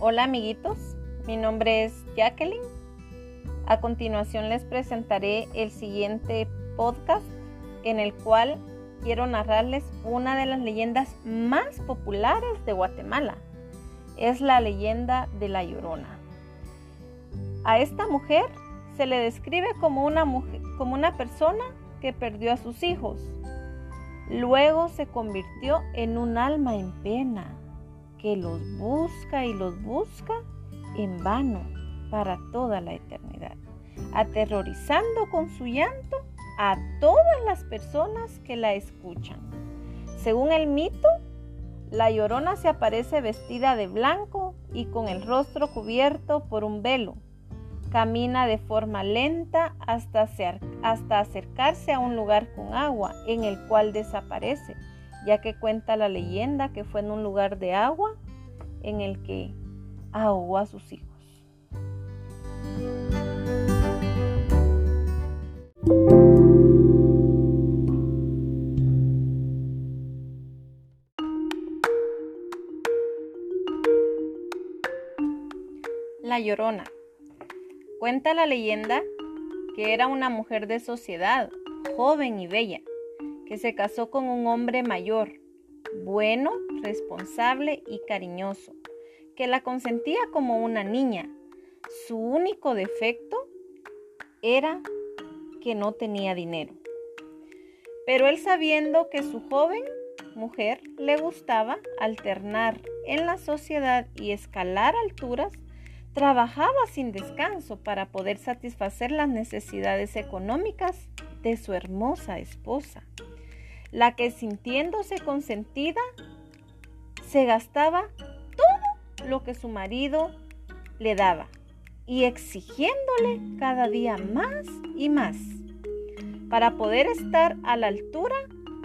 Hola amiguitos, mi nombre es Jacqueline. A continuación les presentaré el siguiente podcast en el cual quiero narrarles una de las leyendas más populares de Guatemala. Es la leyenda de la Llorona. A esta mujer se le describe como una, mujer, como una persona que perdió a sus hijos. Luego se convirtió en un alma en pena que los busca y los busca en vano para toda la eternidad, aterrorizando con su llanto a todas las personas que la escuchan. Según el mito, la llorona se aparece vestida de blanco y con el rostro cubierto por un velo. Camina de forma lenta hasta, acercarse a un lugar con agua en el cual desaparece ya que cuenta la leyenda que fue en un lugar de agua en el que ahogó a sus hijos. La Llorona. Cuenta la leyenda que era una mujer de sociedad, joven y bella, que se casó con un hombre mayor, bueno, responsable y cariñoso, que la consentía como una niña. Su único defecto era que no tenía dinero. Pero él sabiendo que su joven mujer le gustaba alternar en la sociedad y escalar alturas, trabajaba sin descanso para poder satisfacer las necesidades económicas de su hermosa esposa la que sintiéndose consentida se gastaba todo lo que su marido le daba y exigiéndole cada día más y más para poder estar a la altura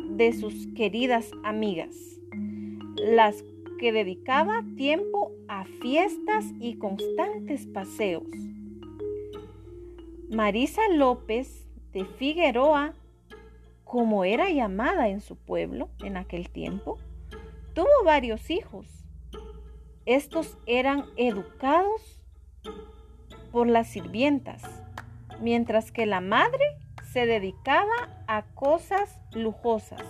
de sus queridas amigas, las que dedicaba tiempo a fiestas y constantes paseos. Marisa López de Figueroa como era llamada en su pueblo en aquel tiempo, tuvo varios hijos. Estos eran educados por las sirvientas, mientras que la madre se dedicaba a cosas lujosas.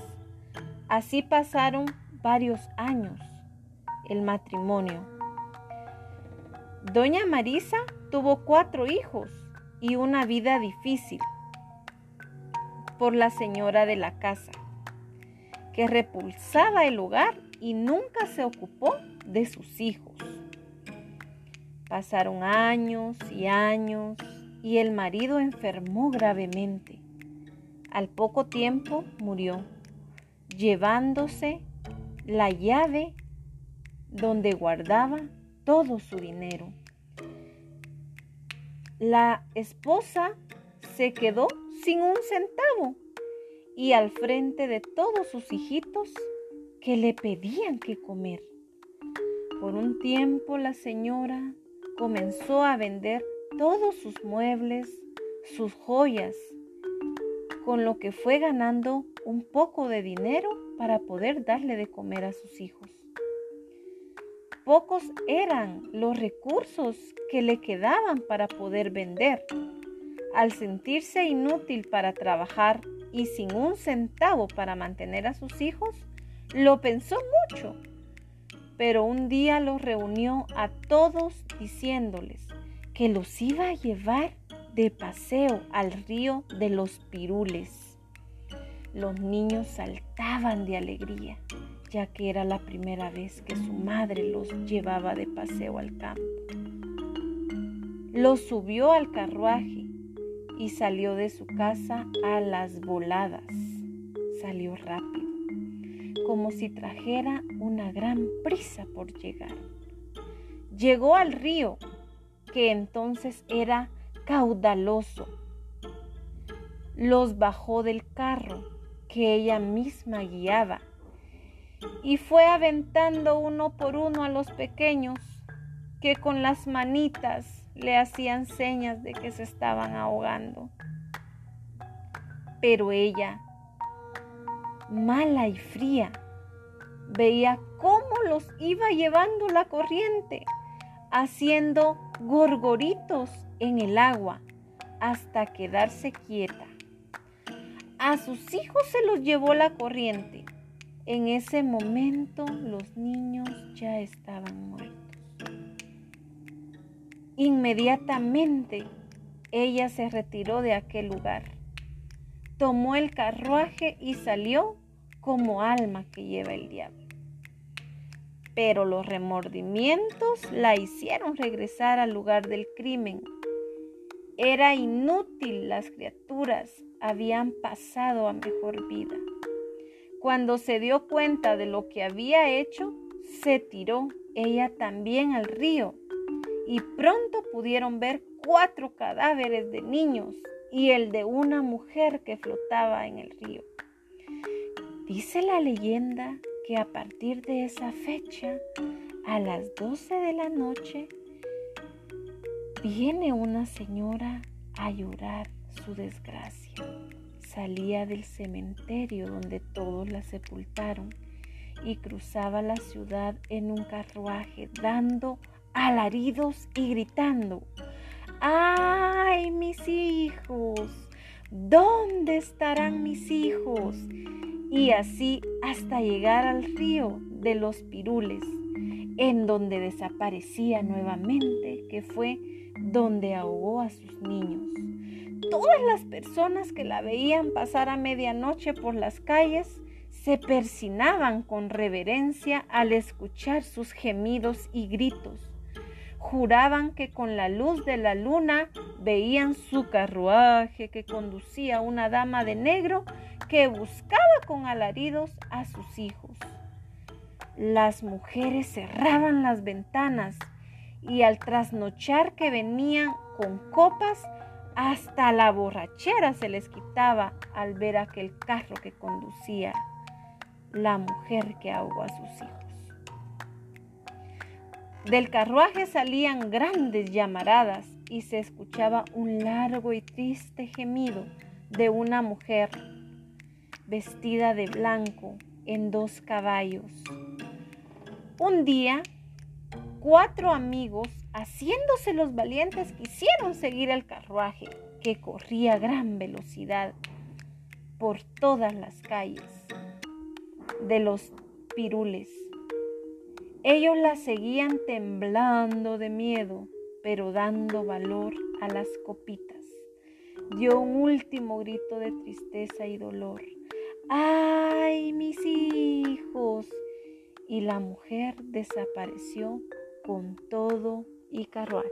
Así pasaron varios años el matrimonio. Doña Marisa tuvo cuatro hijos y una vida difícil por la señora de la casa, que repulsaba el hogar y nunca se ocupó de sus hijos. Pasaron años y años y el marido enfermó gravemente. Al poco tiempo murió, llevándose la llave donde guardaba todo su dinero. La esposa se quedó sin un centavo y al frente de todos sus hijitos que le pedían que comer. Por un tiempo la señora comenzó a vender todos sus muebles, sus joyas, con lo que fue ganando un poco de dinero para poder darle de comer a sus hijos. Pocos eran los recursos que le quedaban para poder vender al sentirse inútil para trabajar y sin un centavo para mantener a sus hijos, lo pensó mucho. Pero un día los reunió a todos diciéndoles que los iba a llevar de paseo al río de los pirules. Los niños saltaban de alegría, ya que era la primera vez que su madre los llevaba de paseo al campo. Los subió al carruaje y salió de su casa a las voladas. Salió rápido, como si trajera una gran prisa por llegar. Llegó al río, que entonces era caudaloso. Los bajó del carro que ella misma guiaba y fue aventando uno por uno a los pequeños que con las manitas le hacían señas de que se estaban ahogando. Pero ella, mala y fría, veía cómo los iba llevando la corriente haciendo gorgoritos en el agua hasta quedarse quieta. A sus hijos se los llevó la corriente. En ese momento los niños ya estaban muertos. Inmediatamente ella se retiró de aquel lugar, tomó el carruaje y salió como alma que lleva el diablo. Pero los remordimientos la hicieron regresar al lugar del crimen. Era inútil, las criaturas habían pasado a mejor vida. Cuando se dio cuenta de lo que había hecho, se tiró ella también al río y pronto pudieron ver cuatro cadáveres de niños y el de una mujer que flotaba en el río. Dice la leyenda que a partir de esa fecha, a las 12 de la noche, viene una señora a llorar su desgracia. Salía del cementerio donde todos la sepultaron y cruzaba la ciudad en un carruaje dando alaridos y gritando, ¡ay, mis hijos! ¿Dónde estarán mis hijos? Y así hasta llegar al río de los pirules, en donde desaparecía nuevamente, que fue donde ahogó a sus niños. Todas las personas que la veían pasar a medianoche por las calles se persinaban con reverencia al escuchar sus gemidos y gritos juraban que con la luz de la luna veían su carruaje que conducía una dama de negro que buscaba con alaridos a sus hijos. Las mujeres cerraban las ventanas y al trasnochar que venían con copas, hasta la borrachera se les quitaba al ver aquel carro que conducía la mujer que ahogó a sus hijos. Del carruaje salían grandes llamaradas y se escuchaba un largo y triste gemido de una mujer vestida de blanco en dos caballos. Un día, cuatro amigos, haciéndose los valientes, quisieron seguir el carruaje que corría a gran velocidad por todas las calles de los pirules. Ellos la seguían temblando de miedo, pero dando valor a las copitas. Dio un último grito de tristeza y dolor. ¡Ay, mis hijos! Y la mujer desapareció con todo y carruaje.